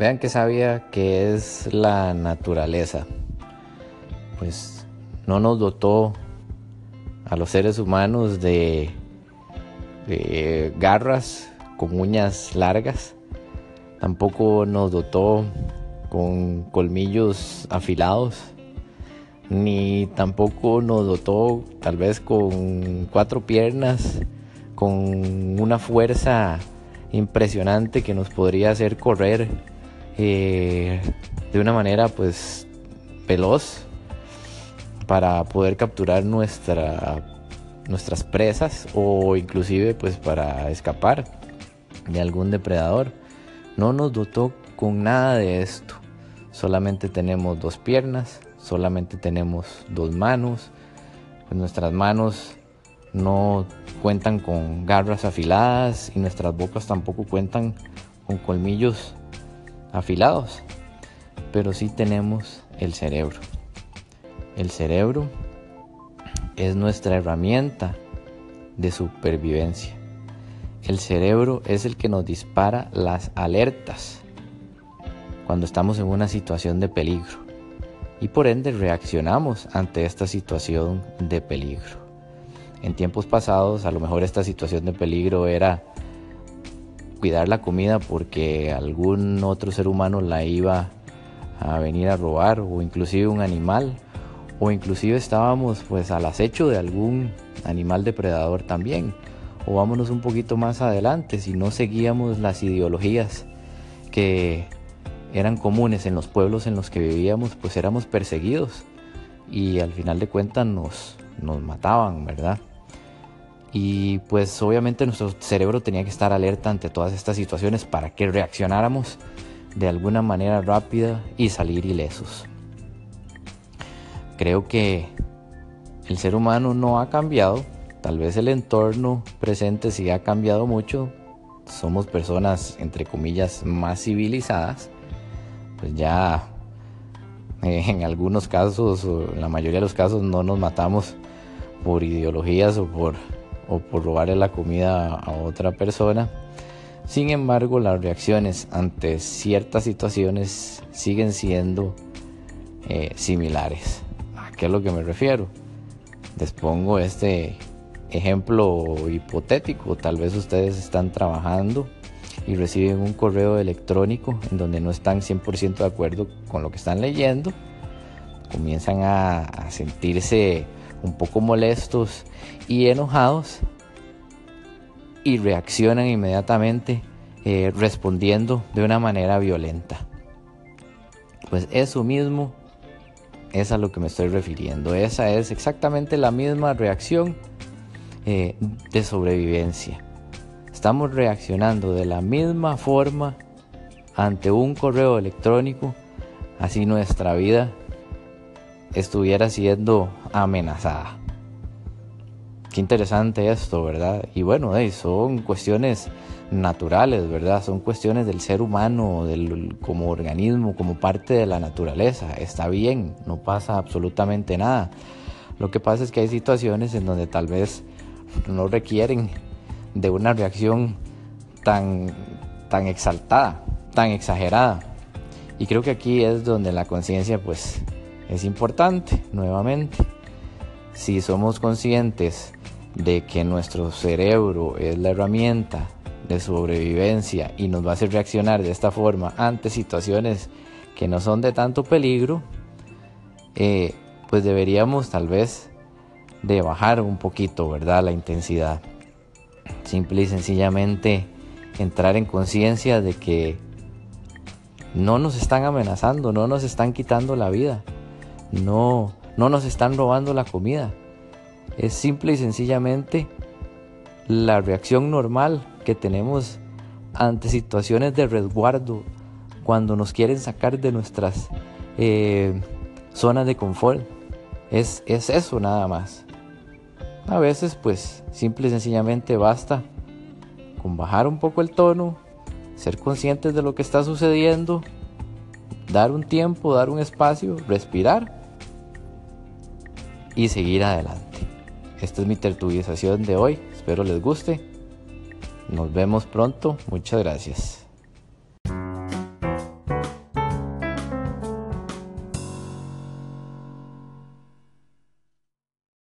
Vean que sabía que es la naturaleza. Pues no nos dotó a los seres humanos de, garras con uñas largas. Tampoco nos dotó con colmillos afilados. Ni tampoco nos dotó tal vez con cuatro piernas, con una fuerza impresionante que nos podría hacer correr eh, de una manera pues veloz para poder capturar nuestra, nuestras presas o inclusive pues para escapar de algún depredador. No nos dotó con nada de esto. Solamente tenemos dos piernas, solamente tenemos dos manos. Pues nuestras manos no cuentan con garras afiladas y nuestras bocas tampoco cuentan con colmillos afilados, pero sí tenemos el cerebro. El cerebro es nuestra herramienta de supervivencia. El cerebro es el que nos dispara las alertas cuando estamos en una situación de peligro y por ende reaccionamos ante esta situación de peligro. En tiempos pasados a lo mejor esta situación de peligro era cuidar la comida porque algún otro ser humano la iba a venir a robar o inclusive un animal o inclusive estábamos pues al acecho de algún animal depredador también. O vámonos un poquito más adelante si no seguíamos las ideologías que eran comunes en los pueblos en los que vivíamos pues éramos perseguidos y al final de cuentas nos, nos mataban verdad y pues obviamente nuestro cerebro tenía que estar alerta ante todas estas situaciones para que reaccionáramos de alguna manera rápida y salir ilesos. Creo que el ser humano no ha cambiado, tal vez el entorno presente sí ha cambiado mucho, somos personas entre comillas más civilizadas, pues ya eh, en algunos casos, o en la mayoría de los casos no nos matamos por ideologías o por o por robarle la comida a otra persona. Sin embargo, las reacciones ante ciertas situaciones siguen siendo eh, similares. ¿A qué es lo que me refiero? Les pongo este ejemplo hipotético. Tal vez ustedes están trabajando y reciben un correo electrónico en donde no están 100% de acuerdo con lo que están leyendo. Comienzan a sentirse un poco molestos y enojados y reaccionan inmediatamente eh, respondiendo de una manera violenta. Pues eso mismo es a lo que me estoy refiriendo. Esa es exactamente la misma reacción eh, de sobrevivencia. Estamos reaccionando de la misma forma ante un correo electrónico, así nuestra vida estuviera siendo amenazada. Qué interesante esto, ¿verdad? Y bueno, son cuestiones naturales, ¿verdad? Son cuestiones del ser humano, del, como organismo, como parte de la naturaleza. Está bien, no pasa absolutamente nada. Lo que pasa es que hay situaciones en donde tal vez no requieren de una reacción tan, tan exaltada, tan exagerada. Y creo que aquí es donde la conciencia pues es importante nuevamente. Si somos conscientes de que nuestro cerebro es la herramienta de sobrevivencia y nos va a hacer reaccionar de esta forma ante situaciones que no son de tanto peligro, eh, pues deberíamos tal vez de bajar un poquito, ¿verdad? La intensidad. Simple y sencillamente entrar en conciencia de que no nos están amenazando, no nos están quitando la vida no, no nos están robando la comida. Es simple y sencillamente la reacción normal que tenemos ante situaciones de resguardo cuando nos quieren sacar de nuestras eh, zonas de confort. Es, es eso nada más. A veces pues simple y sencillamente basta con bajar un poco el tono, ser conscientes de lo que está sucediendo, dar un tiempo, dar un espacio, respirar y seguir adelante. Esta es mi tertulización de hoy. Espero les guste. Nos vemos pronto. Muchas gracias.